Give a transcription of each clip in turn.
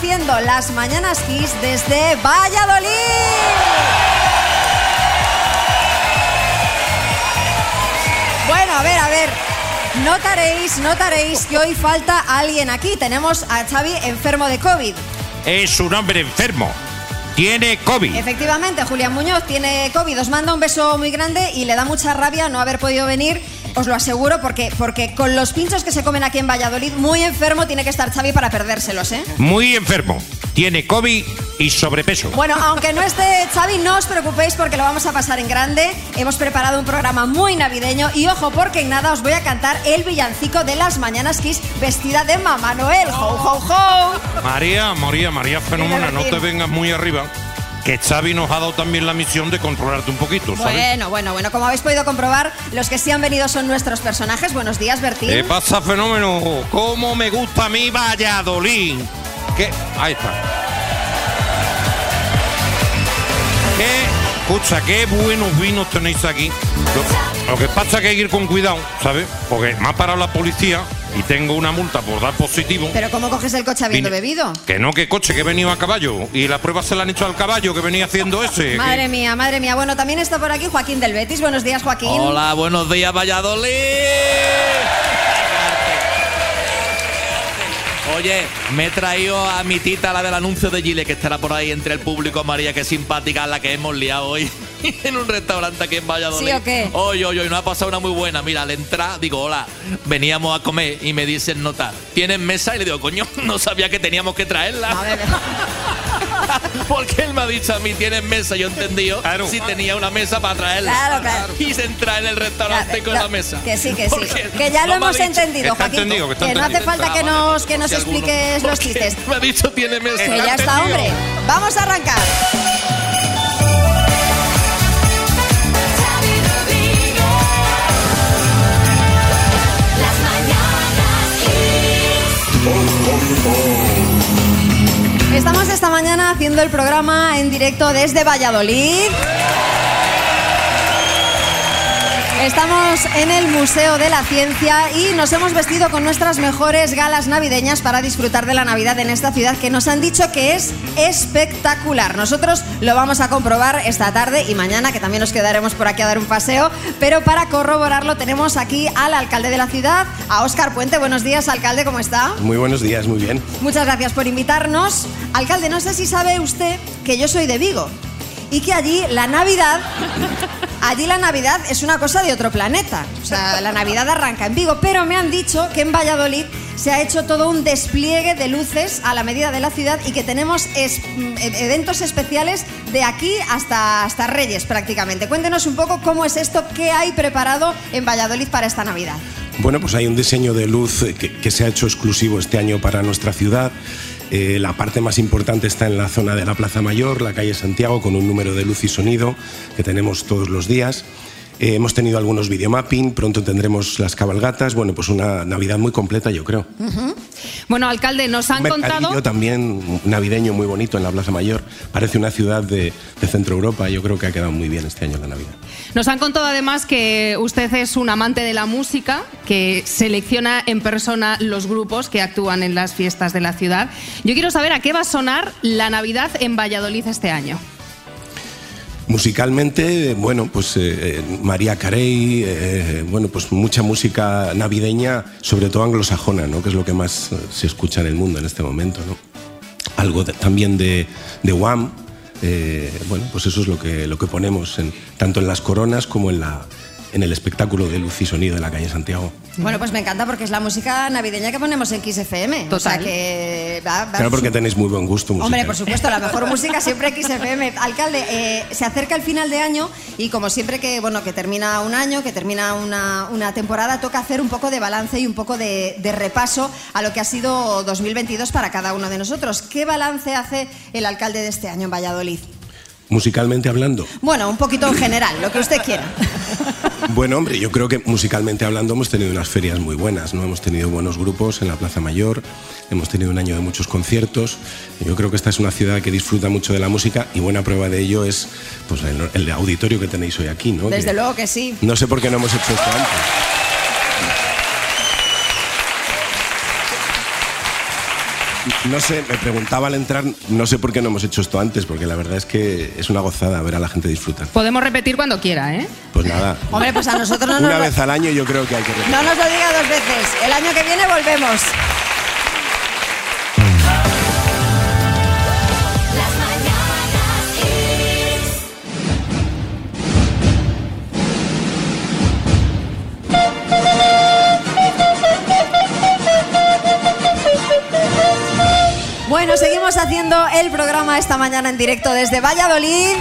haciendo las Mañanas Kiss desde Valladolid. Bueno, a ver, a ver. Notaréis, notaréis que hoy falta alguien aquí. Tenemos a Xavi enfermo de COVID. Es un hombre enfermo. Tiene COVID. Efectivamente, Julián Muñoz tiene COVID. Os manda un beso muy grande y le da mucha rabia no haber podido venir. Os lo aseguro porque, porque con los pinchos que se comen aquí en Valladolid, muy enfermo tiene que estar Xavi para perdérselos, ¿eh? Muy enfermo. Tiene COVID y sobrepeso. Bueno, aunque no esté Xavi, no os preocupéis porque lo vamos a pasar en grande. Hemos preparado un programa muy navideño y ojo porque en nada os voy a cantar el villancico de las Mañanas Kiss vestida de Mamá Noel. ¡Ho, ho, ho! María, María, María Fenómena, no te vengas muy arriba. Que Xavi nos ha dado también la misión de controlarte un poquito, ¿sabes? Bueno, bueno, bueno, como habéis podido comprobar, los que sí han venido son nuestros personajes. Buenos días, Bertín. ¿Qué pasa, fenómeno? ¿Cómo me gusta a mí Valladolid? ¿Qué? Ahí está. ¿Qué? Escucha, qué buenos vinos tenéis aquí. Lo, lo que pasa es que hay que ir con cuidado, ¿sabes? Porque me ha parado la policía y tengo una multa por dar positivo. ¿Pero cómo coges el coche habiendo bebido? Que no, que coche, que he venido a caballo. Y la prueba se la han hecho al caballo que venía haciendo ese. Madre que- mía, madre mía. Bueno, también está por aquí Joaquín del Betis. Buenos días, Joaquín. Hola, buenos días, Valladolid. Oye, me he traído a mi tita, la del anuncio de Gile, que estará por ahí entre el público, María, que simpática la que hemos liado hoy en un restaurante aquí en Valladolid. ¿Sí o qué? Hoy, hoy, hoy, nos ha pasado una muy buena. Mira, al entrar, digo, hola, veníamos a comer y me dicen nota, ¿tienes mesa? Y le digo, coño, no sabía que teníamos que traerla. A ver, Porque él me ha dicho a mí, ¿tienes mesa? Yo he entendido Claro. si tenía una mesa para traerla. Claro, claro. Y se entra en el restaurante Claro, con no, la mesa. Que sí, que sí. Que ya lo no hemos entendido, Joaquín. entendido, que no hace falta que nos, vale, que nos si alguno- expliques los chistes. Me ha dicho, tiene mesa. Que ya está, hombre. Vamos a arrancar. Haciendo el programa en directo desde Valladolid. Estamos en el Museo de la Ciencia y nos hemos vestido con nuestras mejores galas navideñas para disfrutar de la Navidad en esta ciudad que nos han dicho que es espectacular. Nosotros lo vamos a comprobar esta tarde y mañana, que también nos quedaremos por aquí a dar un paseo, pero para corroborarlo tenemos aquí al alcalde de la ciudad, a Óscar Puente. Buenos días, alcalde, ¿cómo está? Muy buenos días, muy bien. Muchas gracias por invitarnos. Alcalde, no sé si sabe usted que yo soy de Vigo y que allí la Navidad, allí la Navidad es una cosa de otro planeta. O sea, la Navidad arranca en Vigo, pero me han dicho que en Valladolid se ha hecho todo un despliegue de luces a la medida de la ciudad y que tenemos mm, e- eventos especiales de aquí hasta, hasta Reyes prácticamente. Cuéntenos un poco cómo es esto, qué hay preparado en Valladolid para esta Navidad. Bueno, pues hay un diseño de luz que se ha hecho exclusivo este año para nuestra ciudad. Eh, la parte más importante está en la zona de la Plaza Mayor, la calle Santiago, con un número de luz y sonido que tenemos todos los días. Eh, hemos tenido algunos videomapping, pronto tendremos las cabalgatas. Bueno, pues una Navidad muy completa, yo creo. Bueno, alcalde, nos han Un contado. también navideño muy bonito en la Plaza Mayor. Parece una ciudad de, de Centro Europa. Yo creo que ha quedado muy bien este año la Navidad. Nos han contado además que usted es un amante de la música, que selecciona en persona los grupos que actúan en las fiestas de la ciudad. Yo quiero saber a qué va a sonar la Navidad en Valladolid este año. Musicalmente, bueno, pues eh, eh, María Carey, eh, bueno, pues mucha música navideña, sobre todo anglosajona, ¿no? Que es lo que más se escucha en el mundo en este momento, ¿no? Algo también de, de Wham, bueno, pues eso es lo que, lo que ponemos tanto en las coronas como en, la, en el espectáculo de luz y sonido de la calle Santiago. Bueno, pues me encanta porque es la música navideña que ponemos en Kiss FM. O sea Total. que va- va Claro, porque tenéis muy buen gusto musical. Hombre, por supuesto, la mejor música siempre en Kiss FM. Alcalde, eh, se acerca el final de año y como siempre que bueno que termina un año, que termina una, una temporada, toca hacer un poco de balance y un poco de, de repaso a lo que ha sido 2022 para cada uno de nosotros. ¿Qué balance hace el alcalde de este año en Valladolid? Musicalmente hablando. Bueno, un poquito en general, lo que usted quiera. Bueno, hombre, yo creo que musicalmente hablando hemos tenido unas ferias muy buenas, ¿no? Hemos tenido buenos grupos en la Plaza Mayor, hemos tenido un año de muchos conciertos. Yo creo que esta es una ciudad que disfruta mucho de la música y buena prueba de ello es pues, el, el auditorio que tenéis hoy aquí, ¿no? Desde Que- luego que sí. No sé por qué no hemos hecho esto antes. No sé, me preguntaba al entrar, no sé por qué no hemos hecho esto antes, porque la verdad es que es una gozada ver a la gente disfrutar. Podemos repetir cuando quiera, ¿eh? Pues nada, Hombre, pues a nosotros no una nos, vez al año yo creo que hay que repetir. no nos lo diga dos veces. El año que viene volvemos. Haciendo el programa esta mañana en directo desde Valladolid.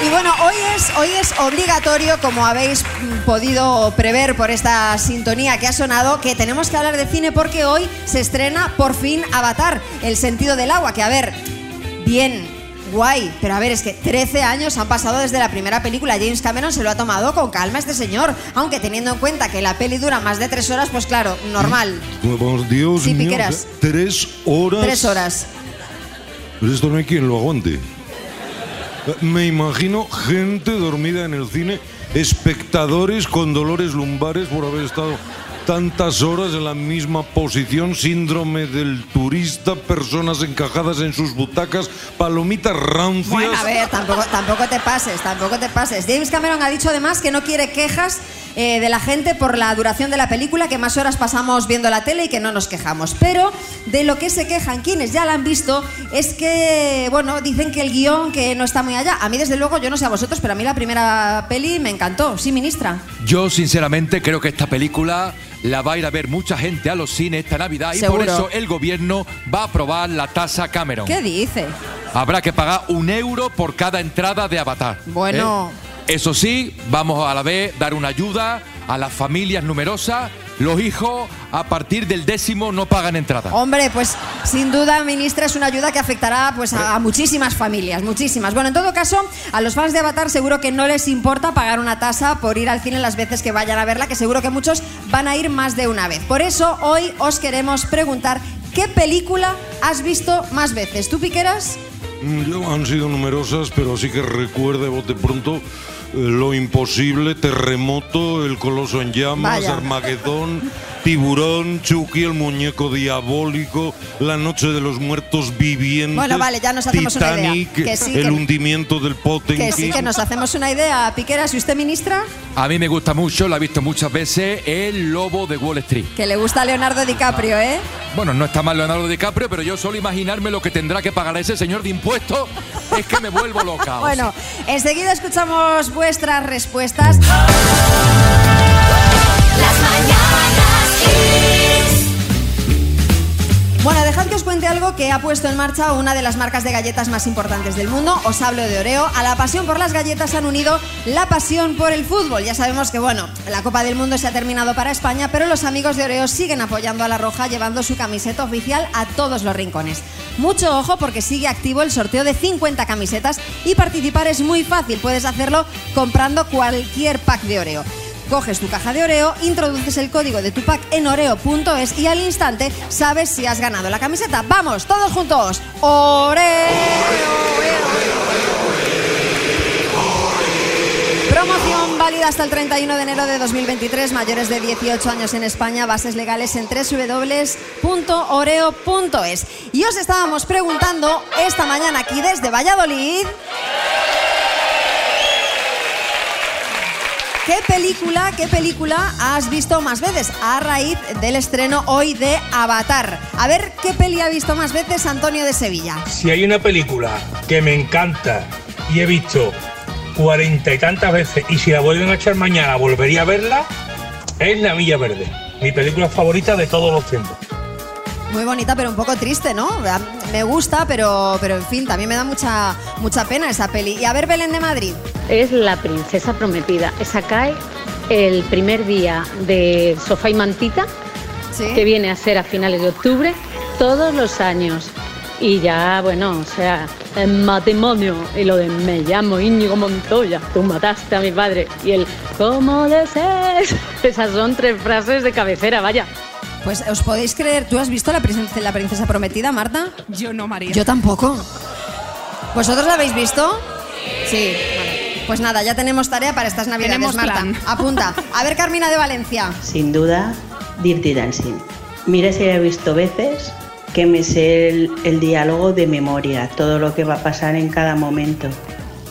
Y bueno, hoy es, hoy es obligatorio, como habéis podido prever por esta sintonía que ha sonado, que tenemos que hablar de cine porque hoy se estrena por fin Avatar, el sentido del agua, que a ver, bien, guay, pero a ver, es que 13 años han pasado desde la primera película, James Cameron se lo ha tomado con calma este señor, aunque teniendo en cuenta que la peli dura más de tres horas, pues claro, normal. Por Dios Sí, mío, Piqueras. tres horas. Tres horas. Pero esto no hay quien lo aguante. Me imagino gente dormida en el cine, espectadores con dolores lumbares por haber estado tantas horas en la misma posición, síndrome del turista, personas encajadas en sus butacas, palomitas rancias. Bueno, a ver, tampoco, tampoco te pases, tampoco te pases. James Cameron ha dicho además que no quiere quejas eh, de la gente por la duración de la película, que más horas pasamos viendo la tele y que no nos quejamos. Pero de lo que se quejan quienes ya la han visto es que, bueno, dicen que el guion que no está muy allá. A mí, desde luego, yo no sé a vosotros, pero a mí la primera peli me encantó. Sí, ministra. Yo sinceramente creo que esta película la va a ir a ver mucha gente a los cines esta Navidad y por eso el gobierno va a aprobar la tasa Cameron. ¿Qué dice? Habrá que pagar un euro por cada entrada de Avatar. Bueno. ¿eh? Eso sí, vamos a la vez dar una ayuda a las familias numerosas. Los hijos a partir del décimo no pagan entrada. Hombre, pues sin duda, ministra, es una ayuda que afectará pues, a, a muchísimas familias, muchísimas. Bueno, en todo caso, a los fans de Avatar seguro que no les importa pagar una tasa por ir al cine las veces que vayan a verla, que seguro que muchos van a ir más de una vez. Por eso, hoy os queremos preguntar, ¿qué película has visto más veces? ¿Tú, Piqueras? Mm, yo- han sido numerosas, pero sí que recuerde bote pronto eh, lo imposible, terremoto, el coloso en llamas, Vaya. Armagedón, tiburón, Chucky, el muñeco diabólico, la noche de los muertos vivientes, Bueno, vale, ya nos hacemos una idea. Titanic, Que sí, el que- hundimiento del Potenkin. Que sí, que nos hacemos una idea. Piqueras, ¿y usted, ministra? A mí me gusta mucho, la he visto muchas veces, El Lobo de Wall Street. Que le gusta a Leonardo DiCaprio, ¿eh? Bueno, no está mal Leonardo DiCaprio, pero yo solo imaginarme lo que tendrá que pagar ese señor de impuestos es que me vuelvo loca. Bueno, enseguida escuchamos vuestras respuestas. Las mañanas. Bueno, dejad que os cuente algo que ha puesto en marcha una de las marcas de galletas más importantes del mundo. Os hablo de Oreo. A la pasión por las galletas han unido la pasión por el fútbol. Ya sabemos que, bueno, la Copa del Mundo se ha terminado para España, pero los amigos de Oreo siguen apoyando a la Roja, llevando su camiseta oficial a todos los rincones. Mucho ojo porque sigue activo el sorteo de 50 camisetas y participar es muy fácil. Puedes hacerlo comprando cualquier pack de Oreo. Coges tu caja de Oreo, introduces el código de tu pack en oreo.es y al instante sabes si has ganado la camiseta. ¡Vamos, todos juntos! ¡Oreo! Promoción válida hasta el 31 de enero de 2023. Mayores de 18 años en España. Bases legales en www.oreo.es. Y os estábamos preguntando esta mañana aquí desde Valladolid. ¿Qué película, qué película has visto más veces a raíz del estreno hoy de Avatar? A ver qué peli ha visto más veces Antonio de Sevilla. Si hay una película que me encanta y he visto cuarenta y tantas veces y si la vuelven a echar mañana volvería a verla, es La Milla Verde, mi película favorita de todos los tiempos. Muy bonita, pero un poco triste, ¿no? Me gusta, pero, pero en fin, también me da mucha, mucha pena esa peli. Y a ver, Belén de Madrid. Es La Princesa Prometida. Esa cae el primer día de Sofá y Mantita, ¿Sí? que viene a ser a finales de octubre, todos los años. Y ya, bueno, o sea, el matrimonio y lo de me llamo Íñigo Montoya, tú mataste a mi padre. Y el ¿cómo desees? Esas son tres frases de cabecera, vaya. Pues os podéis creer, ¿tú has visto la princesa, la princesa prometida, Marta? Yo no, María. Yo tampoco. ¿Vosotros la habéis visto? Sí. Pues nada, ya tenemos tarea para estas navidades, Tenemos Marta. plan. Apunta. A ver, Carmina de Valencia. Sin duda, Dirty Dancing. Mira si la he visto veces que me sé el, el diálogo de memoria, todo lo que va a pasar en cada momento.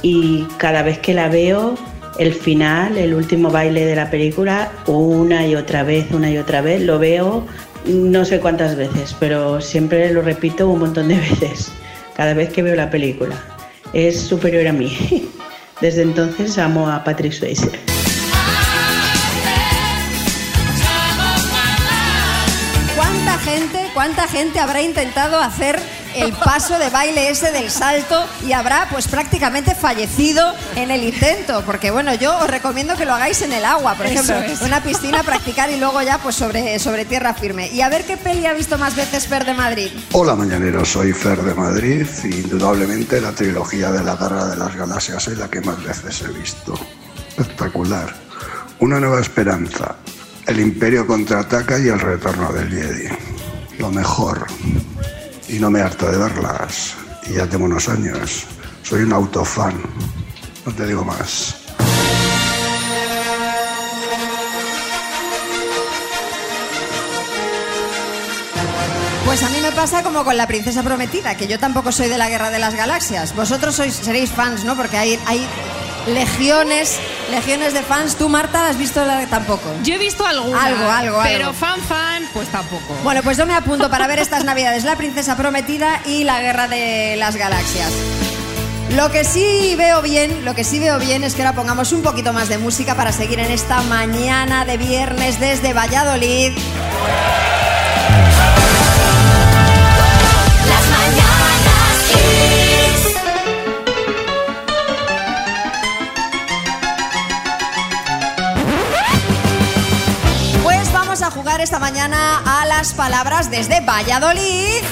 Y cada vez que la veo, el final, el último baile de la película, una y otra vez, una y otra vez, lo veo no sé cuántas veces, pero siempre lo repito un montón de veces, cada vez que veo la película. Es superior a mí. Desde entonces amo a Patrick Swayze. ¿Cuánta gente, cuánta gente habrá intentado hacer el paso de baile ese del salto y habrá pues prácticamente fallecido en el intento? Porque bueno, yo os recomiendo que lo hagáis en el agua, por ejemplo, es. una piscina, practicar y luego ya pues sobre, sobre tierra firme. Y a ver qué peli ha visto más veces Fer de Madrid. Hola mañaneros, soy Fer de Madrid y indudablemente la trilogía de la Guerra de las Galaxias es la que más veces he visto. Espectacular. Una nueva esperanza. El Imperio contraataca y el retorno del Jedi. Lo mejor. Y no me harto de verlas. Y ya tengo unos años. Soy un autofan. No te digo más. Pues a mí me pasa como con la princesa prometida, que yo tampoco soy de la guerra de las galaxias. Vosotros sois, seréis fans, ¿no? Porque hay, hay legiones, legiones de fans. ¿Tú, Marta, has visto la tampoco? Yo he visto alguna, Algo, algo, pero algo. fan fan, pues tampoco. Bueno, pues yo me apunto para ver estas navidades La princesa prometida y la guerra de las galaxias. Lo que sí veo bien, lo que sí veo bien es que ahora pongamos un poquito más de música para seguir en esta mañana de viernes desde Valladolid. Jugar esta mañana a las palabras desde Valladolid.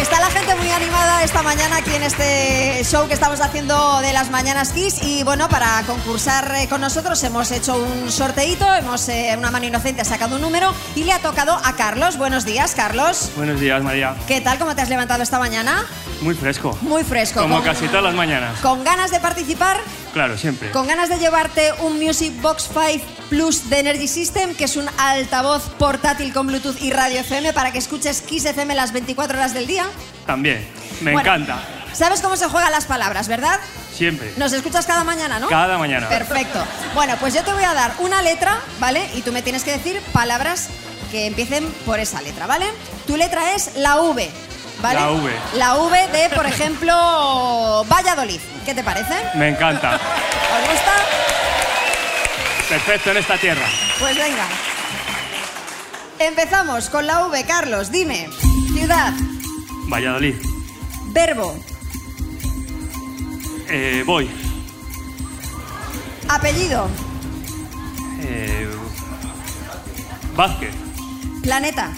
Está la gente muy animada esta mañana aquí en este show que estamos haciendo de las Mañanas Kiss y bueno, para concursar eh, con nosotros hemos hecho un sorteito, hemos eh, una mano inocente ha sacado un número y le ha tocado a Carlos. Buenos días, Carlos. Buenos días, María. ¿Qué tal? ¿Cómo te has levantado esta mañana? Muy fresco. Muy fresco. Como con- casi todas las mañanas. ¿Con ganas de participar? Claro, siempre. ¿Con ganas de llevarte un Music Box 5 Plus de Energy System, que es un altavoz portátil con Bluetooth y radio FM para que escuches Kiss FM las 24 horas del día? También. Me Bueno. encanta. ¿Sabes cómo se juegan las palabras, verdad? Siempre. Nos escuchas cada mañana, ¿no? Cada mañana. Perfecto. Bueno, pues yo te voy a dar una letra, ¿vale? Y tú me tienes que decir palabras que empiecen por esa letra, ¿vale? Tu letra es la V, ¿vale? La V. La V de, por ejemplo, Valladolid. ¿Qué te parece? Me encanta. ¿Os gusta? Perfecto en esta tierra. Pues venga. Empezamos con la V, Carlos. Dime. Ciudad, Valladolid. verbo, Eh, voy. apellido, Eh, Vázquez. planeta,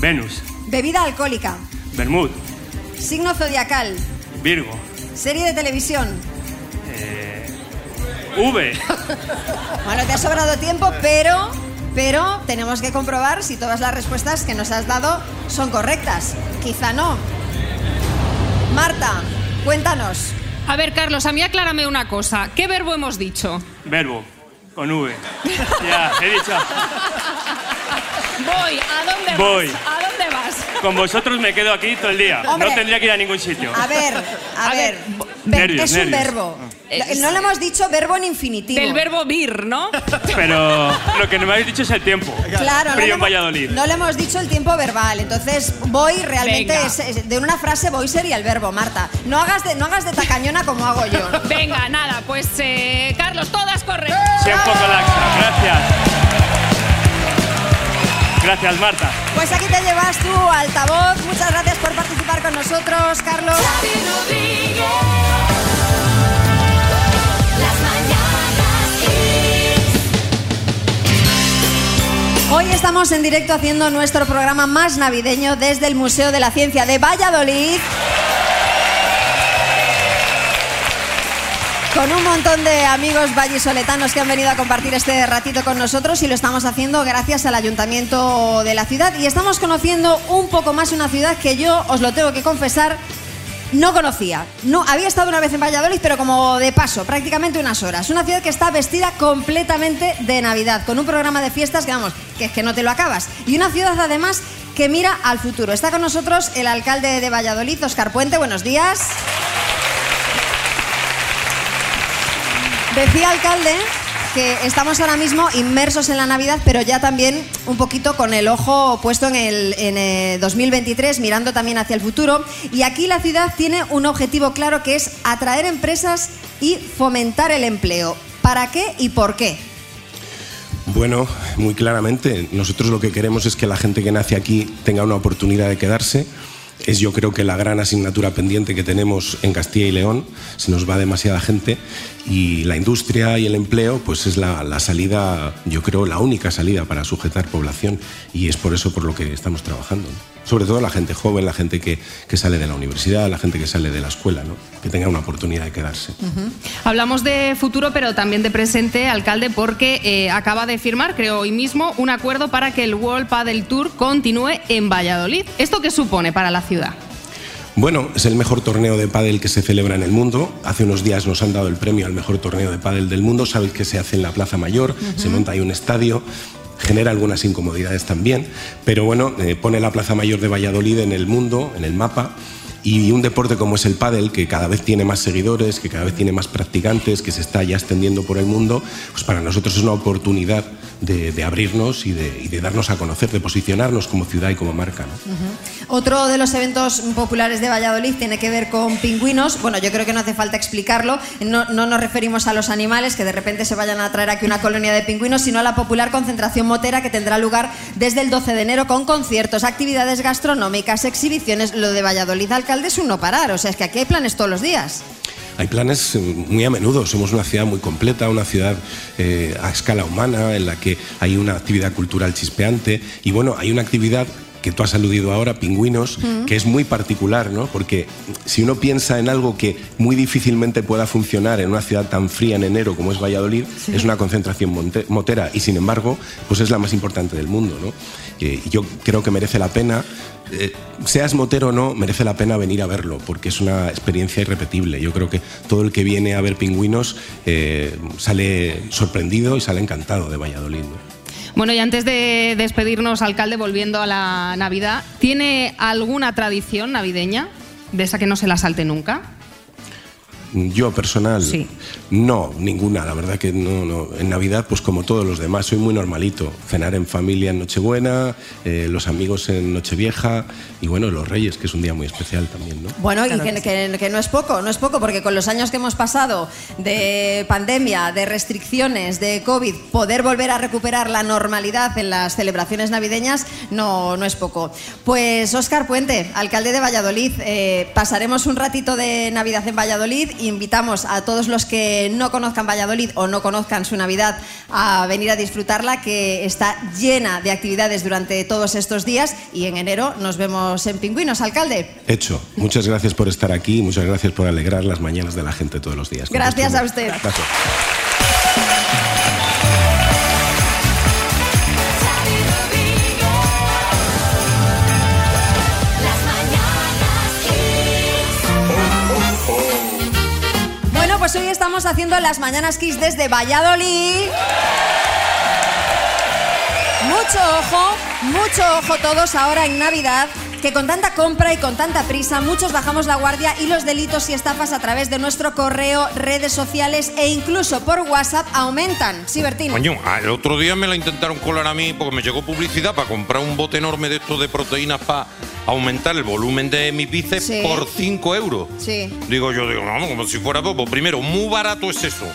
Venus. bebida alcohólica, Bermud. signo zodiacal, Virgo. serie de televisión. Eh, v. Bueno, te ha sobrado tiempo, pero, pero tenemos que comprobar si todas las respuestas que nos has dado son correctas. Quizá no. Marta, cuéntanos. A ver, Carlos, a mí aclárame una cosa. ¿Qué verbo hemos dicho? Verbo. Con V. Ya, he dicho. Voy, ¿a dónde Voy. vas? ¿A dónde vas? Con vosotros me quedo aquí todo el día. Hombre. No tendría que ir a ningún sitio. A ver, a, A ver. ver, nervios, es un nervios. verbo. Es- No le hemos dicho verbo en infinitivo. Del verbo vir, ¿no? Pero lo que no me habéis dicho es el tiempo. Claro, no Frío le, en hemos, Valladolid. no le hemos dicho el tiempo verbal. Entonces, voy realmente. Venga. es- es- de una frase, voy sería el verbo, Marta. No hagas de, no hagas de tacañona como hago yo. Venga, nada, pues eh, Carlos, todas correctas. Sea un poco laxa. Gracias. Gracias, Marta. Pues aquí te llevas tu altavoz. Muchas gracias por participar con nosotros, Carlos. Hoy estamos en directo haciendo nuestro programa más navideño desde el Museo de la Ciencia de Valladolid. Con un montón de amigos vallisoletanos que han venido a compartir este ratito con nosotros y lo estamos haciendo gracias al ayuntamiento de la ciudad y estamos conociendo un poco más una ciudad que yo os lo tengo que confesar No conocía. No, había estado una vez en Valladolid, pero como de paso, prácticamente unas horas. Una ciudad que está vestida completamente de Navidad, con un programa de fiestas que vamos, que es que no te lo acabas. Y una ciudad además que mira al futuro. Está con nosotros el alcalde de Valladolid, Oscar Puente. Buenos días. Decía alcalde que estamos ahora mismo inmersos en la Navidad, pero ya también un poquito con el ojo puesto en el en, eh, 2023, mirando también hacia el futuro. Y aquí la ciudad tiene un objetivo claro que es atraer empresas y fomentar el empleo. ¿Para qué y por qué? Bueno, muy claramente, nosotros lo que queremos es que la gente que nace aquí tenga una oportunidad de quedarse. Es yo creo que la gran asignatura pendiente que tenemos en Castilla y León. Se nos va demasiada gente y la industria y el empleo pues es la, la salida, yo creo, la única salida para sujetar población y es por eso por lo que estamos trabajando. ¿no? Sobre todo la gente joven, la gente que, que sale de la universidad, la gente que sale de la escuela, ¿no? que tenga una oportunidad de quedarse. Hablamos de futuro, pero también de presente, alcalde, porque eh, acaba de firmar, creo hoy mismo, un acuerdo para que el World Padel Tour continúe en Valladolid. ¿Esto qué supone para la ciudad? Bueno, es el mejor torneo de pádel que se celebra en el mundo. Hace unos días nos han dado el premio al mejor torneo de pádel del mundo. Sabéis que se hace en la Plaza Mayor, se monta ahí un estadio, genera algunas incomodidades también, pero bueno, eh, pone la Plaza Mayor de Valladolid en el mundo, en el mapa. Y un deporte como es el pádel, que cada vez tiene más seguidores, que cada vez tiene más practicantes, que se está ya extendiendo por el mundo, pues para nosotros es una oportunidad de, abrirnos y de, darnos a conocer, de posicionarnos como ciudad y como marca. Otro de los eventos populares de Valladolid tiene que ver con pingüinos. Bueno, yo creo que no hace falta explicarlo. No, no nos referimos a los animales que de repente se vayan a traer aquí una colonia de pingüinos, sino a la popular concentración motera que tendrá lugar desde el 12 de enero con conciertos, actividades gastronómicas, exhibiciones. Lo de Valladolid, alcalde, es un no parar. O sea, es que aquí hay planes todos los días. Hay planes eh, muy a menudo, somos una ciudad muy completa, una ciudad eh, a escala humana en la que hay una actividad cultural chispeante. Y bueno, hay una actividad que tú has aludido ahora, pingüinos, que es muy particular, ¿no? Porque si uno piensa en algo que muy difícilmente pueda funcionar en una ciudad tan fría en enero como es Valladolid, es una concentración motera. Y sin embargo, pues es la más importante del mundo, ¿no? Y yo creo que merece la pena eh, seas motero o no, merece la pena venir a verlo, porque es una experiencia irrepetible. Yo creo que todo el que viene a ver pingüinos eh, sale sorprendido y sale encantado de Valladolid. ¿no? Bueno, y antes de despedirnos, alcalde, volviendo a la Navidad, ¿tiene alguna tradición navideña de esa que no se la salte nunca? Yo personal, Sí. no, ninguna. La verdad que no, no. En Navidad, pues como todos los demás, soy muy normalito. Cenar en familia en Nochebuena, eh, los amigos en Nochevieja y bueno, los Reyes, que es un día muy especial también, ¿no? Bueno, y que, que- que no es poco, no es poco, porque con los años que hemos pasado de pandemia, de restricciones, de COVID, poder volver a recuperar la normalidad en las celebraciones navideñas no, no es poco. Pues Óscar Puente, alcalde de Valladolid, eh, pasaremos un ratito de Navidad en Valladolid. Invitamos a todos los que no conozcan Valladolid o no conozcan su Navidad a venir a disfrutarla, que está llena de actividades durante todos estos días y en enero nos vemos en Pingüinos, alcalde. Hecho. Muchas gracias por estar aquí, muchas gracias por alegrar las mañanas de la gente todos los días. Gracias a usted. Gracias. Pues hoy estamos haciendo las Mañanas Kiss desde Valladolid. Mucho ojo, mucho ojo todos ahora en Navidad, que con tanta compra y con tanta prisa muchos bajamos la guardia y los delitos y estafas a través de nuestro correo, redes sociales e incluso por WhatsApp aumentan. Sí, Bertín. Coño, el otro día me la intentaron colar a mí porque me llegó publicidad para comprar un bote enorme de estos de proteínas para aumentar el volumen de mis bíceps Sí. por 5 euros. Sí. Digo yo, digo, vamos, como si fuera poco. Primero, muy barato es eso.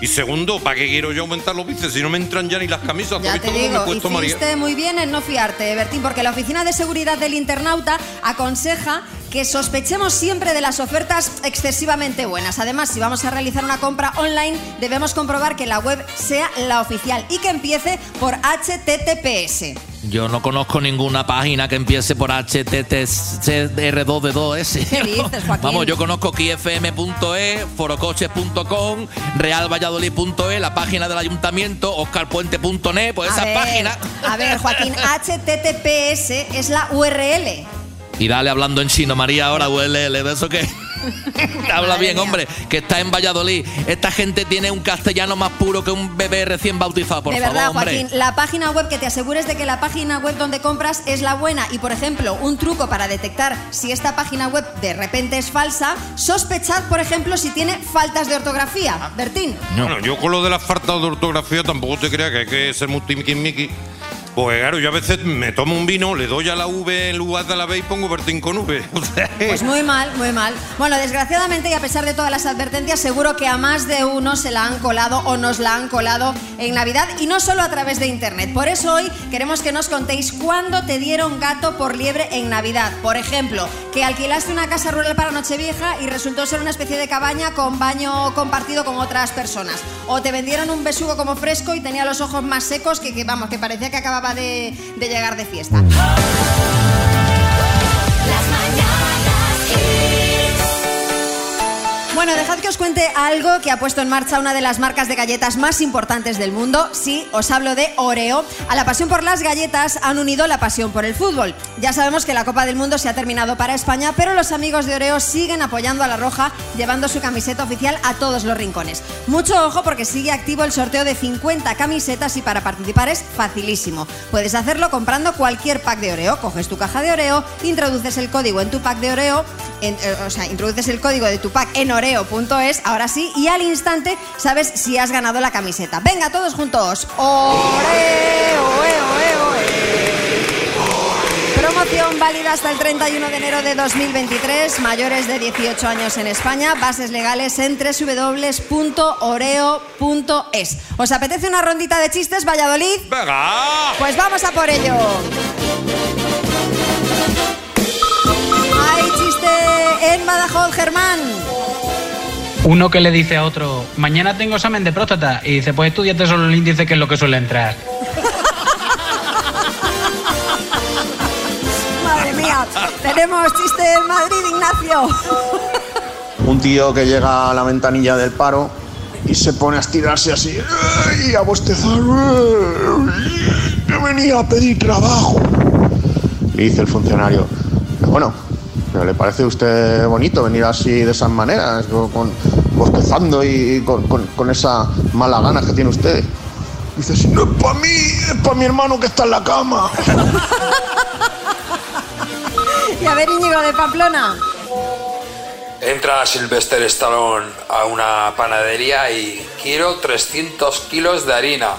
Y segundo, ¿para qué quiero yo aumentar los bíceps si no me entran ya ni las camisas? ¿Tú Ya te cómo me digo, puesto, María? muy bien en no fiarte, Bertín, porque la Oficina de Seguridad del Internauta aconseja que sospechemos siempre de las ofertas excesivamente buenas. Además, si vamos a realizar una compra online, debemos comprobar que la web sea la oficial y que empiece por HTTPS. Yo no conozco ninguna página que empiece por HTTR2D2S. ¿Qué dices, Joaquín? Vamos, yo conozco kifm.e, forocoches.com, realvalladolid.e, la página del ayuntamiento, oscarpuente.net, pues A esa ver, página. A ver, Joaquín, HTTPS es la URL. Y dale hablando en chino, María, ahora huele de eso que. Habla bien, hombre, que está en Valladolid. Esta gente tiene un castellano más puro que un bebé recién bautizado, por de favor, verdad, hombre. Joaquín, la página web que te asegures de que la página web donde compras es la buena y, por ejemplo, un truco para detectar si esta página web de repente es falsa, sospechad, por ejemplo, si tiene faltas de ortografía. Bertín. Bueno, yo con lo de las faltas de ortografía tampoco te creas que hay que ser muy tiquismiqui. Pues claro, yo a veces me tomo un vino, le doy a la V en lugar de la B y pongo Bertín con V. Pues muy mal, muy mal. Bueno, desgraciadamente y a pesar de todas las advertencias, seguro que a más de uno se la han colado o nos la han colado en Navidad y no solo a través de Internet. Por eso hoy queremos que nos contéis cuándo te dieron gato por liebre en Navidad. Por ejemplo, que alquilaste una casa rural para Nochevieja y resultó ser una especie de cabaña con baño compartido con otras personas. O te vendieron un besugo como fresco y tenía los ojos más secos que, vamos, que parecía que acababa de, llegar de fiesta. Bueno, dejad que os cuente algo que ha puesto en marcha una de las marcas de galletas más importantes del mundo. Sí, os hablo de Oreo. A la pasión por las galletas han unido la pasión por el fútbol. Ya sabemos que la Copa del Mundo se ha terminado para España, pero los amigos de Oreo siguen apoyando a la Roja, llevando su camiseta oficial a todos los rincones. Mucho ojo porque sigue activo el sorteo de 50 camisetas y para participar es facilísimo. Puedes hacerlo comprando cualquier pack de Oreo. Coges tu caja de Oreo, introduces el código en tu pack de Oreo, eh, o sea, introduces el código de tu pack en oreo.es, ahora sí, y al instante sabes si has ganado la camiseta. Venga, todos juntos. Oreo, oe, oe. Promoción válida hasta el 31 de enero de 2023, mayores de 18 años en España, bases legales en www.oreo.es. ¿Os apetece una rondita de chistes, Valladolid? ¡Venga! Pues vamos a por ello. Hay chiste en Badajoz, Germán. Uno que le dice a otro, mañana tengo examen de próstata. Y dice, pues estudiate solo el índice que es lo que suele entrar. Madre mía, tenemos chiste en Madrid, Ignacio. Un tío que llega a la ventanilla del paro y se pone a estirarse así y a bostezar. Yo venía a pedir trabajo. Le dice el funcionario, bueno, ¿pero le parece a usted bonito venir así de esas maneras, con, bostezando y con, con- con esa mala gana que tiene usted? Dice, si no es para mí, es para mi hermano que está en la cama. Y a ver, Íñigo de Pamplona. Entra Sylvester Stallone a una panadería y quiero 300 kilos de harina.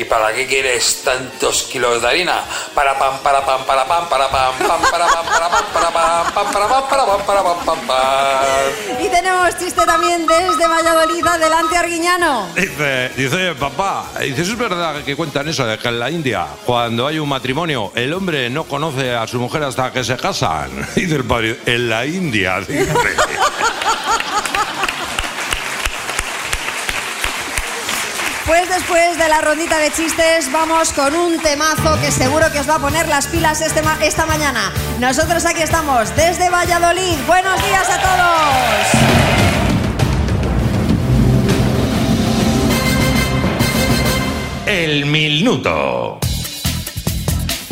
¿Y para qué quieres tantos kilos de harina? Para pam, para pam, para pam, para pam, pam, para pam, para pam, para pam, pam, para pam, para pam, para pam, pam, pam. Y tenemos chiste también desde Valladolid, adelante Arguiñano. Dice, dice, papá, dice, ¿eso es verdad que cuentan eso de que en la India, cuando hay un matrimonio, el hombre no conoce a su mujer hasta que se casan? Dice el padre, en la India, dice. Pues después de la rondita de chistes, vamos con un temazo que seguro que os va a poner las pilas este ma- esta mañana. Nosotros aquí estamos desde Valladolid. Buenos días a todos. El minuto.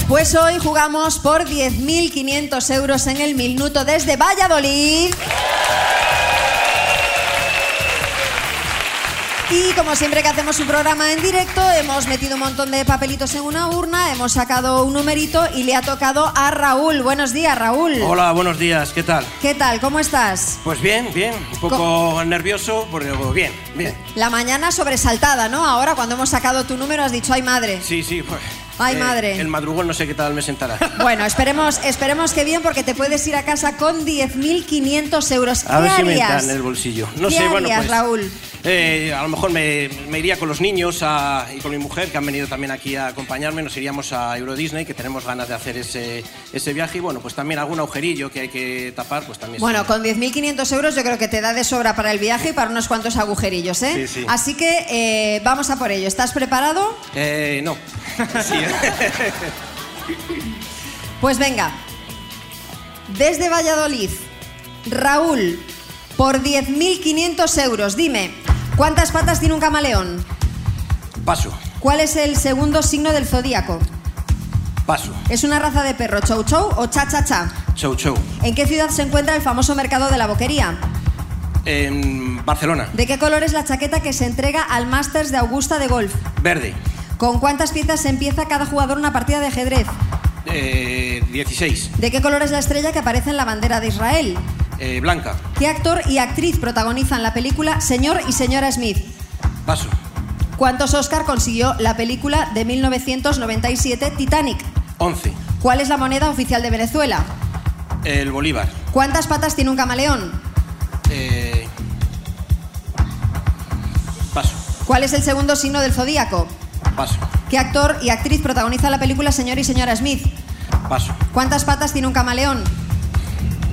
Pues hoy jugamos por 10.500 euros en el minuto desde Valladolid. Y como siempre que hacemos un programa en directo, hemos metido un montón de papelitos en una urna, hemos sacado un numerito y le ha tocado a Raúl. Buenos días, Raúl. Hola, buenos días, ¿qué tal? ¿Qué tal? ¿Cómo estás? Pues bien, bien, un poco nervioso, pero bien, bien. La mañana sobresaltada, ¿no? Ahora cuando hemos sacado tu número has dicho, ay madre. Sí, sí, pues. Ay, madre. El madrugón no sé qué tal me sentará. Bueno, esperemos, esperemos que bien porque te puedes ir a casa con 10.500 euros. A ¿Qué ver si me en el bolsillo. No ¿Qué sé, bueno, pues. Raúl? Eh, a lo mejor me, me iría con los niños a- y con mi mujer, que han venido también aquí a acompañarme. Nos iríamos a Euro Disney, que tenemos ganas de hacer ese, ese viaje. Y bueno, pues también algún agujerillo que hay que tapar, pues también. Bueno, con 10.500 euros yo creo que te da de sobra para el viaje y para unos cuantos agujerillos, ¿eh? Sí, sí. Así que eh, vamos a por ello. ¿Estás preparado? Eh, no. Sí. Pues venga. Desde Valladolid, Raúl, por 10.500 euros, dime, ¿cuántas patas tiene un camaleón? Paso, ¿Cuál es el segundo signo del zodíaco? paso. ¿Es una raza de perro chou chou o cha cha cha? Show Show. ¿En qué ciudad se encuentra el famoso mercado de la boquería? En Barcelona. ¿De qué color es la chaqueta que se entrega al Masters de Augusta de golf? Verde. ¿Con cuántas piezas se empieza cada jugador una partida de ajedrez? Eh, 16. ¿De qué color es la estrella que aparece en la bandera de Israel? Eh, blanca. ¿Qué actor y actriz protagonizan la película Señor y Señora Smith? Paso. ¿Cuántos Oscar consiguió la película de 1997 Titanic? 11. ¿Cuál es la moneda oficial de Venezuela? El Bolívar. ¿Cuántas patas tiene un camaleón? Eh, paso. ¿Cuál es el segundo signo del zodíaco? Paso. ¿Qué actor y actriz protagonizan la película Señor y Señora Smith? Paso. ¿Cuántas patas tiene un camaleón?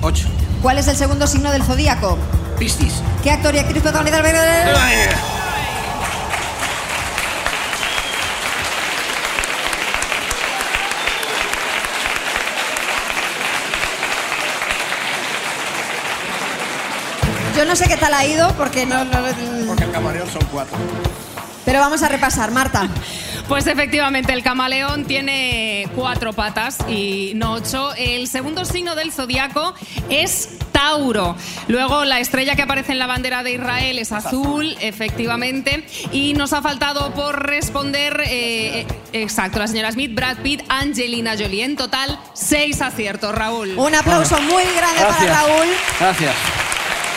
8. ¿Cuál es el segundo signo del zodíaco? Piscis. ¿Qué actor y actriz protagonizan? Yo no sé qué tal ha ido porque no, no- Porque el camaleón son 4. Pero vamos a repasar, Marta. Pues efectivamente, el camaleón tiene cuatro patas y no ocho. El segundo signo del zodiaco es Tauro. Luego, la estrella que aparece en la bandera de Israel es azul, efectivamente. Y nos ha faltado por responder, eh, eh, exacto, la señora Smith, Brad Pitt, Angelina Jolie. En total, seis aciertos, Raúl. Un aplauso muy grande para Raúl. Gracias.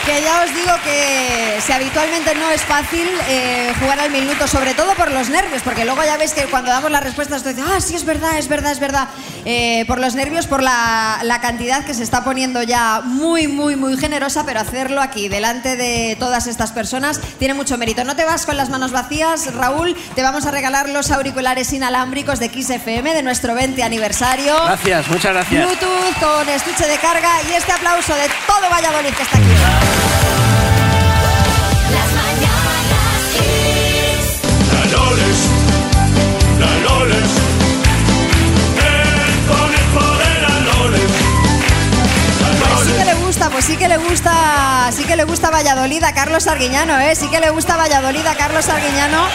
Que ya os digo que si habitualmente no es fácil eh, jugar al minuto, sobre todo por los nervios, porque luego ya veis que cuando damos las respuestas, tú dices, ah, sí, es verdad, es verdad, es verdad. Eh, por los nervios, por la, la cantidad que se está poniendo ya muy, muy, muy generosa, pero hacerlo aquí, delante de todas estas personas, tiene mucho mérito. No te vas con las manos vacías, Raúl, te vamos a regalar los auriculares inalámbricos de Kiss FM de nuestro 20 aniversario. Gracias, muchas gracias. Bluetooth con estuche de carga y este aplauso de todo Valladolid que está aquí. Sí que le gusta, sí que le gusta Valladolid a Carlos Arguiñano, ¿eh? Sí que le gusta Valladolid a Carlos Arguiñano,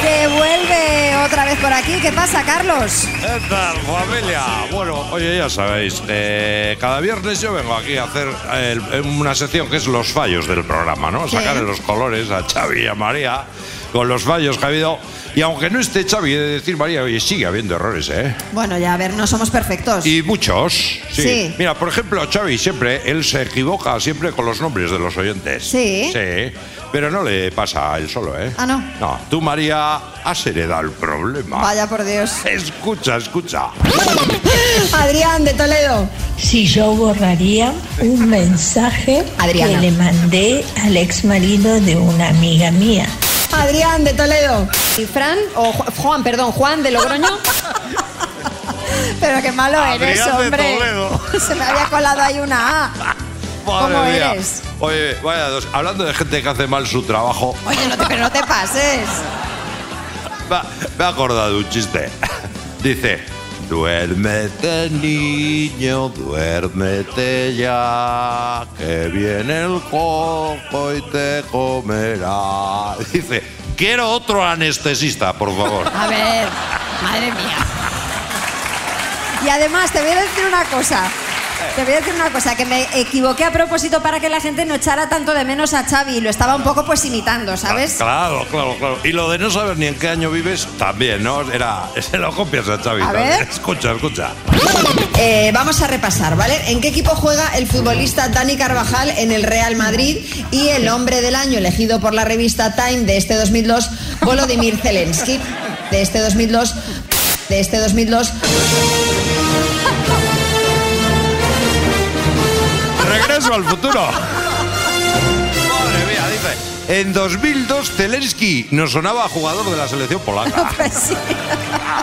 que vuelve otra vez por aquí. ¿Qué pasa, Carlos? ¿Qué tal, familia? Bueno, oye, ya sabéis, eh, cada viernes yo vengo aquí a hacer eh, una sección que es los fallos del programa, ¿no? Sí. Sacarle los colores a Xavi y a María con los fallos que ha habido. Y aunque no esté Xavi, he de decir, María, oye, sigue habiendo errores, ¿eh? Bueno, ya a ver, no somos perfectos. Y muchos, sí. Sí. Mira, por ejemplo, Xavi siempre, él se equivoca siempre con los nombres de los oyentes. Sí. Sí, pero no le pasa a él solo, ¿eh? Ah, no. No, tú, María, has heredado el problema. Vaya por Dios. Escucha, escucha. Adrián de Toledo. Si yo borraría un mensaje Adriana. que le mandé al ex marido de una amiga mía. Adrián de Toledo. ¿Y Fran? O Ju- Juan, perdón, Juan de Logroño. Pero qué malo eres, Adrián de hombre. Toledo. Se me había colado ahí una A. Madre ¿Cómo mía. eres? Oye, vaya dos. Hablando de gente que hace mal su trabajo, Oye, no te, pero no te pases. me ha- me he acordado de un chiste. Dice, duérmete niño, duérmete ya, que viene el cojo y te comerá. Dice, quiero otro anestesista, por favor. A ver, madre mía. Y además te voy a decir una cosa. Te voy a decir una cosa, que me equivoqué a propósito para que la gente no echara tanto de menos a Xavi. Lo estaba un poco pues imitando, ¿sabes? Claro, claro, claro. Y lo de no saber ni en qué año vives, también, ¿no? Era, se lo copias a Xavi. A ver. Escucha, escucha. Eh, vamos a repasar, ¿vale? ¿En qué equipo juega el futbolista Dani Carvajal en el Real Madrid y el hombre del año elegido por la revista Time de este 2002, Volodymyr Zelensky? De este 2002, de este 2002. Regreso al futuro. Madre mía, dice. En 2002, Zelensky nos sonaba jugador de la selección polaca. Pues sí.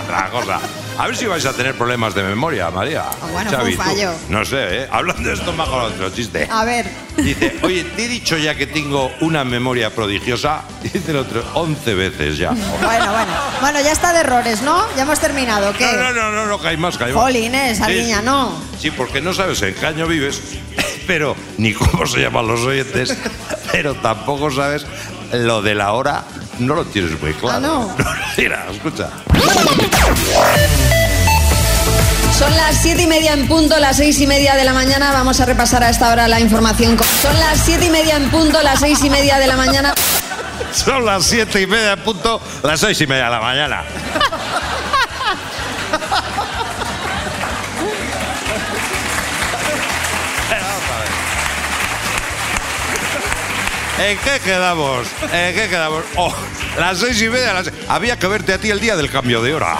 Otra cosa. A ver si vais a tener problemas de memoria, María. bueno, fue un tú. fallo. No sé, ¿eh? Hablando de esto, me ha acordado otro chiste. A ver. Dice, oye, te he dicho ya que tengo una memoria prodigiosa. Dice el otro, 11 veces ya. Bueno, bueno. Bueno, ya está de errores, ¿no? Ya hemos terminado, ¿qué? No, no, no, no, no, que hay más, que hay más. Jolines, esa Sí, niña, no. Sí, porque no sabes en qué año vives, pero ni cómo se llaman los oyentes, pero tampoco sabes lo de la hora, no lo tienes muy claro. Ah, no. Mira, escucha. Son las siete y media en punto, las seis y media de la mañana. Vamos a repasar a esta hora la información. Son las siete y media en punto, las seis y media de la mañana. Son las siete y media en punto, las seis y media de la mañana. ¿En qué quedamos? ¿En qué quedamos? Oh, las seis y media. Las... Había que verte a ti el día del cambio de hora.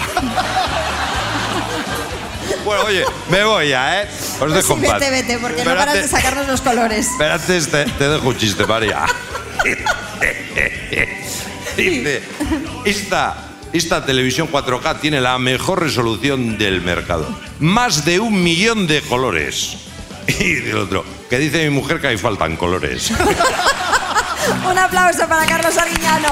Bueno, oye, me voy ya, ¿eh? Os Pues dejo sí, paz. vete, vete, porque Pero no paras de antes- sacarnos los colores. Pero antes te, te dejo un chiste, María. Dice, esta, esta televisión 4K tiene la mejor resolución del mercado. Más de un millón de colores. Y el otro, que dice mi mujer que ahí faltan colores. Un aplauso para Carlos Arguiñano.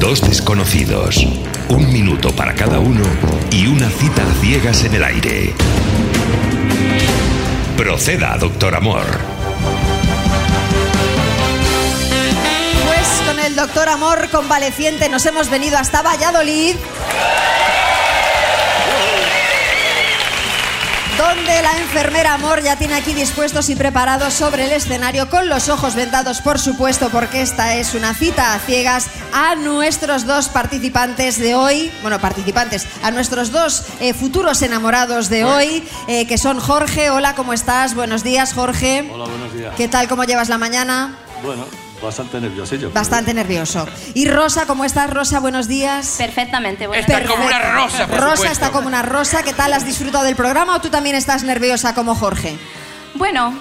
Dos desconocidos, un minuto para cada uno y una cita a ciegas en el aire. Proceda, doctor Amor. El doctor Amor convaleciente nos hemos venido hasta Valladolid. Donde la enfermera Amor ya tiene aquí dispuestos y preparados sobre el escenario, con los ojos vendados, por supuesto, porque esta es una cita a ciegas a nuestros dos participantes de hoy, bueno, participantes, a nuestros dos eh, futuros enamorados de hoy, eh, que son Jorge. Hola, ¿cómo estás? Buenos días, Jorge. Hola, buenos días. ¿Qué tal? ¿Cómo llevas la mañana? Bueno, bastante nerviosillo. Bastante nervioso. ¿Y Rosa, cómo estás, Rosa? Buenos días. Perfectamente, buenos Está como una rosa, por Rosa supuesto. está como una rosa. ¿Qué tal? ¿Has disfrutado del programa o tú también estás nerviosa como Jorge? Bueno,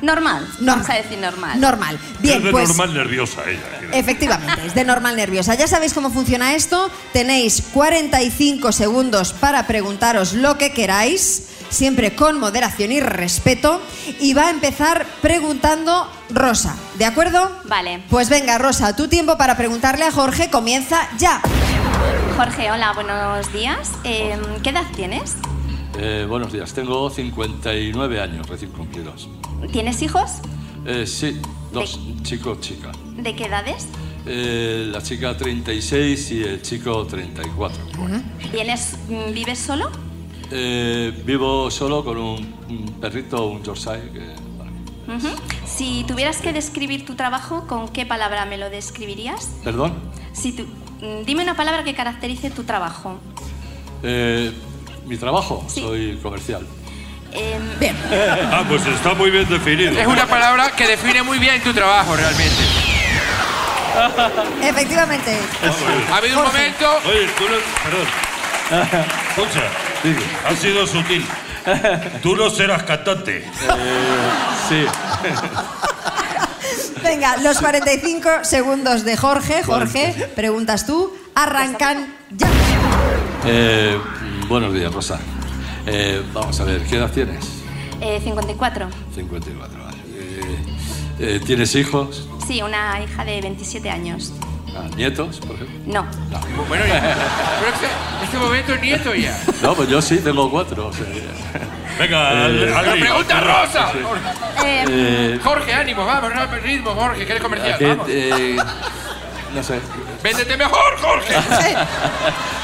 normal. Vamos a decir normal. Normal. Bien, es de pues normal nerviosa ella. efectivamente, es de normal nerviosa. Ya sabéis cómo funciona esto. Tenéis 45 segundos para preguntaros lo que queráis, siempre con moderación y respeto. Y va a empezar preguntando Rosa, ¿de acuerdo? Vale. Pues venga, Rosa, tu tiempo para preguntarle a Jorge comienza ya. Jorge, hola, buenos días. Eh, ¿Qué edad tienes? Eh, buenos días, tengo 59 años recién cumplidos. ¿Tienes hijos? Eh, sí, dos, chico, chica. ¿De qué edades? Eh, la chica 36 y el chico 34. ¿Vienes, mm, ¿Vives solo? Eh, vivo solo con un, un perrito, un Yorkshire, que Ujú. Si tuvieras que describir tu trabajo, ¿con qué palabra me lo describirías? Perdón. Si tú, mm, dime una palabra que caracterice tu trabajo. Eh, mi trabajo, Sí. soy comercial. Em, Bien. Ah, pues está muy bien definido. Es una palabra que define muy bien tu trabajo realmente. Efectivamente. Ha habido un momento. Oye, tú no. Perdón. Ha sido sutil. Tú no serás cantante. sí. Venga, los 45 segundos de Jorge. Jorge, preguntas tú. Arrancan ya. Eh, buenos días, Rosa. Eh, vamos a ver, ¿qué edad tienes? eh, 54. 54, vale. Eh, eh, ¿Tienes hijos? Sí, una hija de 27 años. Ah, ¿Nietos, por ejemplo? No. Bueno, Pero este, este momento es nieto ya. No, pues yo sí, tengo cuatro. o sea, Venga, al- Eh, al Pero lío. pregunta Rosa. Eh, Jorge, ánimo, vamos, no, ritmo, Jorge, que eres comercial. que, Vamos. eh, no sé. Véndete mejor, Jorge.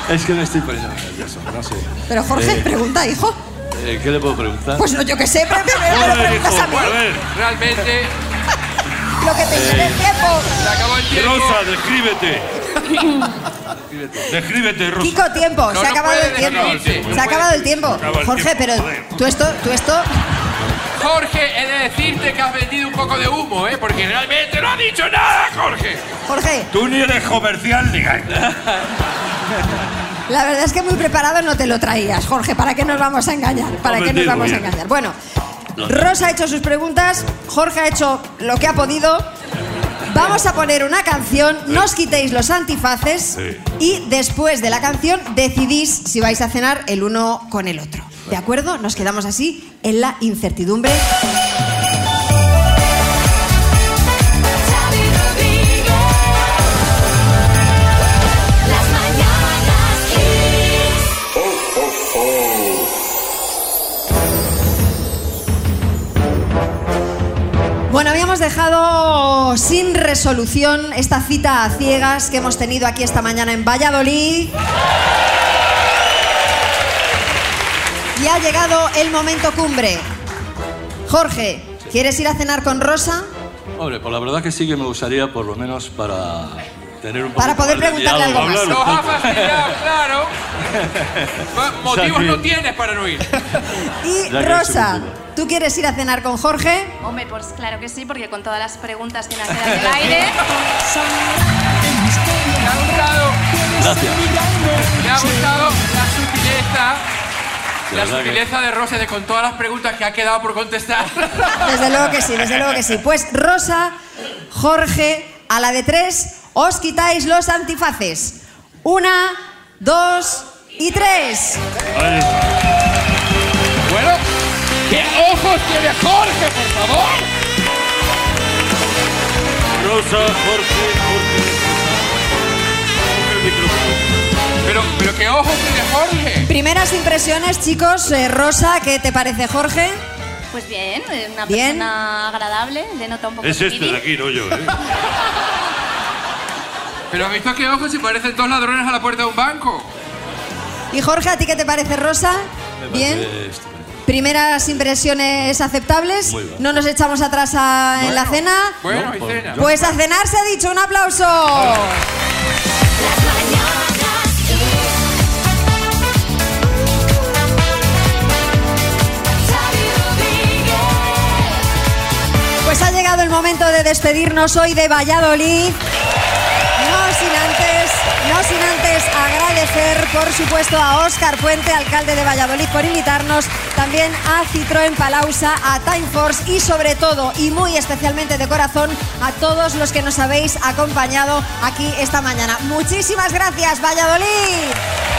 Es que me estoy poniendo nervioso, no sé. Pero Jorge, Eh, pregunta, hijo. eh, ¿Qué le puedo preguntar? Pues no, yo qué sé, pero, pero- pero Joder, preguntas hijo, a mí. a ver. Realmente. Lo que te lleve el tiempo. Se acabó el tiempo. Rosa, descríbete. Descríbete, Rosa. Kiko, tiempo. No, se ha no acabado puede el tiempo. Se ha acabado el tiempo. Jorge, tiempo, pero tú esto, tú esto. Jorge, he de decirte que has vendido un poco de humo, ¿eh? Porque realmente no ha dicho nada, Jorge. Jorge, Tú ni eres comercial ni gay. la verdad es que muy preparado no te lo traías, Jorge. ¿Para qué nos vamos a engañar? ¿Para qué nos vamos a engañar? Bueno, Rosa ha hecho sus preguntas, Jorge ha hecho lo que ha podido. Vamos a poner una canción, no os quitéis los antifaces y después de la canción decidís si vais a cenar el uno con el otro. ¿De acuerdo? Nos quedamos así en la incertidumbre. Hemos dejado sin resolución esta cita a ciegas que hemos tenido aquí esta mañana en Valladolid. Y ha llegado el momento cumbre. Jorge, ¿quieres ir a cenar con Rosa? Hombre, pues la verdad que sí que me gustaría, por lo menos para tener un Para poder preguntarle diálogo, algo más. hablar un Nos ha poco. fastidiado, claro. Motivos que- no tienes para no ir. Y Rosa, ¿tú quieres ir a cenar con Jorge? Hombre, pues claro que sí, porque con todas las preguntas que me en el aire. Me ha gustado, Gracias. me ha gustado la sutileza. La sutileza de Rosa de con todas las preguntas que ha quedado por contestar. Desde luego que sí, desde luego que sí. Pues Rosa, Jorge, a la de tres, os quitáis los antifaces. Una, dos y tres. ¿qué ojos tiene Jorge, por favor? Rosa, Jorge, Jorge. Pero, pero ¿qué ojos tiene Jorge? Primeras impresiones, chicos. Eh, Rosa, ¿qué te parece, Jorge? Pues bien, eh, una Bien. persona agradable, denota un poco Es de este de aquí, no yo, ¿eh? Pero ¿has visto qué ojos si parecen dos ladrones a la puerta de un banco? Y Jorge, ¿a ti qué te parece, Rosa? Me Bien. parece estupendo. Primeras impresiones aceptables. No nos echamos atrás a- en la cena. Bueno, No, pues, cena. Pues a cenar se ha dicho. Un aplauso. Pues ha llegado el momento de despedirnos hoy de Valladolid. Agradecer, por supuesto, a Óscar Puente, alcalde de Valladolid, por invitarnos, también a Citroën Palausa, a Time Force y sobre todo, y muy especialmente de corazón, a todos los que nos habéis acompañado aquí esta mañana. Muchísimas gracias, Valladolid.